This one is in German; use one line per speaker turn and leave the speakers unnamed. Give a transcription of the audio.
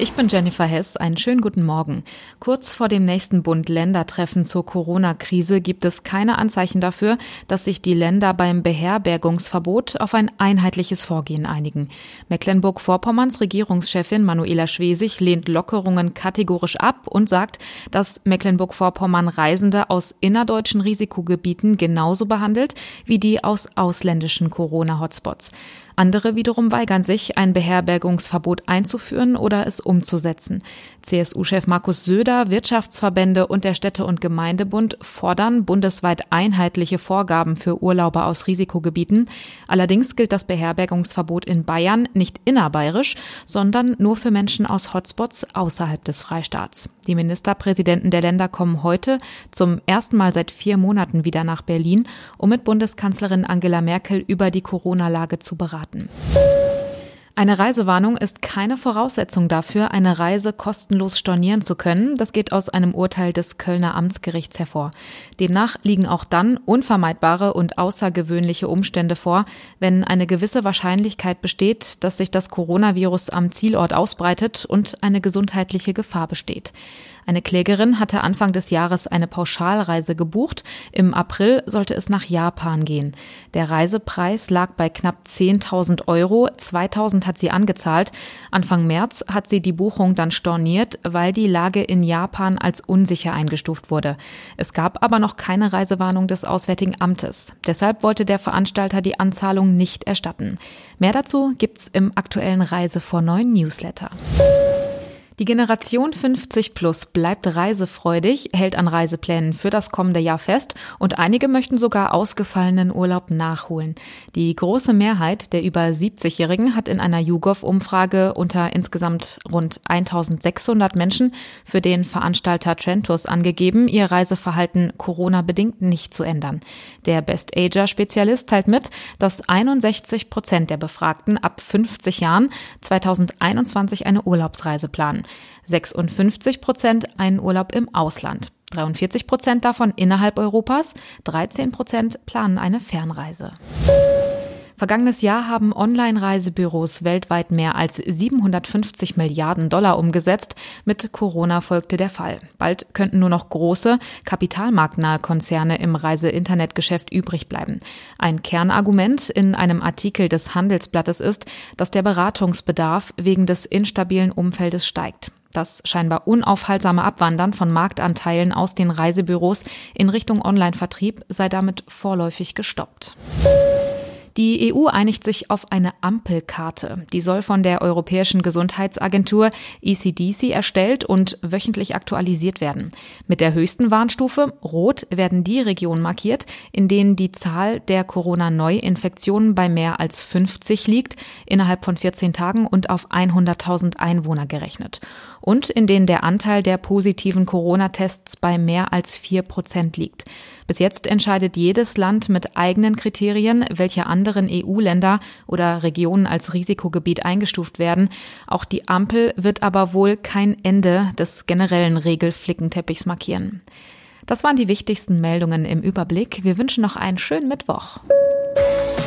Ich bin Jennifer Hess. Einen schönen guten Morgen. Kurz vor dem nächsten Bund-Länder-Treffen zur Corona-Krise gibt es keine Anzeichen dafür, dass sich die Länder beim Beherbergungsverbot auf ein einheitliches Vorgehen einigen. Mecklenburg-Vorpommerns Regierungschefin Manuela Schwesig lehnt Lockerungen kategorisch ab und sagt, dass Mecklenburg-Vorpommern Reisende aus innerdeutschen Risikogebieten genauso behandelt wie die aus ausländischen Corona-Hotspots. Andere wiederum weigern sich, ein Beherbergungsverbot einzuführen oder es umzusetzen. CSU-Chef Markus Söder, Wirtschaftsverbände und der Städte- und Gemeindebund fordern bundesweit einheitliche Vorgaben für Urlauber aus Risikogebieten. Allerdings gilt das Beherbergungsverbot in Bayern nicht innerbayerisch, sondern nur für Menschen aus Hotspots außerhalb des Freistaats. Die Ministerpräsidenten der Länder kommen heute zum ersten Mal seit vier Monaten wieder nach Berlin, um mit Bundeskanzlerin Angela Merkel über die Corona-Lage zu beraten. Eine Reisewarnung ist keine Voraussetzung dafür, eine Reise kostenlos stornieren zu können. Das geht aus einem Urteil des Kölner Amtsgerichts hervor. Demnach liegen auch dann unvermeidbare und außergewöhnliche Umstände vor, wenn eine gewisse Wahrscheinlichkeit besteht, dass sich das Coronavirus am Zielort ausbreitet und eine gesundheitliche Gefahr besteht. Eine Klägerin hatte Anfang des Jahres eine Pauschalreise gebucht. Im April sollte es nach Japan gehen. Der Reisepreis lag bei knapp 10.000 Euro. 2.000 hat sie angezahlt. Anfang März hat sie die Buchung dann storniert, weil die Lage in Japan als unsicher eingestuft wurde. Es gab aber noch keine Reisewarnung des Auswärtigen Amtes. Deshalb wollte der Veranstalter die Anzahlung nicht erstatten. Mehr dazu gibt's im aktuellen Reise vor neuen Newsletter. Die Generation 50 plus bleibt reisefreudig, hält an Reiseplänen für das kommende Jahr fest und einige möchten sogar ausgefallenen Urlaub nachholen. Die große Mehrheit der über 70-Jährigen hat in einer YouGov-Umfrage unter insgesamt rund 1600 Menschen für den Veranstalter Trentus angegeben, ihr Reiseverhalten Corona-bedingt nicht zu ändern. Der Best Ager-Spezialist teilt mit, dass 61 Prozent der Befragten ab 50 Jahren 2021 eine Urlaubsreise planen. 56 Prozent einen Urlaub im Ausland. 43 Prozent davon innerhalb Europas, 13 Prozent planen eine Fernreise. Vergangenes Jahr haben Online-Reisebüros weltweit mehr als 750 Milliarden Dollar umgesetzt. Mit Corona folgte der Fall. Bald könnten nur noch große, kapitalmarktnahe Konzerne im Reise-Internetgeschäft übrig bleiben. Ein Kernargument in einem Artikel des Handelsblattes ist, dass der Beratungsbedarf wegen des instabilen Umfeldes steigt. Das scheinbar unaufhaltsame Abwandern von Marktanteilen aus den Reisebüros in Richtung Online-Vertrieb sei damit vorläufig gestoppt. Die EU einigt sich auf eine Ampelkarte. Die soll von der Europäischen Gesundheitsagentur ECDC erstellt und wöchentlich aktualisiert werden. Mit der höchsten Warnstufe Rot werden die Regionen markiert, in denen die Zahl der Corona-Neuinfektionen bei mehr als 50 liegt, innerhalb von 14 Tagen und auf 100.000 Einwohner gerechnet. Und in denen der Anteil der positiven Corona-Tests bei mehr als 4 Prozent liegt. Bis jetzt entscheidet jedes Land mit eigenen Kriterien, welche anderen EU-Länder oder Regionen als Risikogebiet eingestuft werden. Auch die Ampel wird aber wohl kein Ende des generellen Regelflickenteppichs markieren. Das waren die wichtigsten Meldungen im Überblick. Wir wünschen noch einen schönen Mittwoch.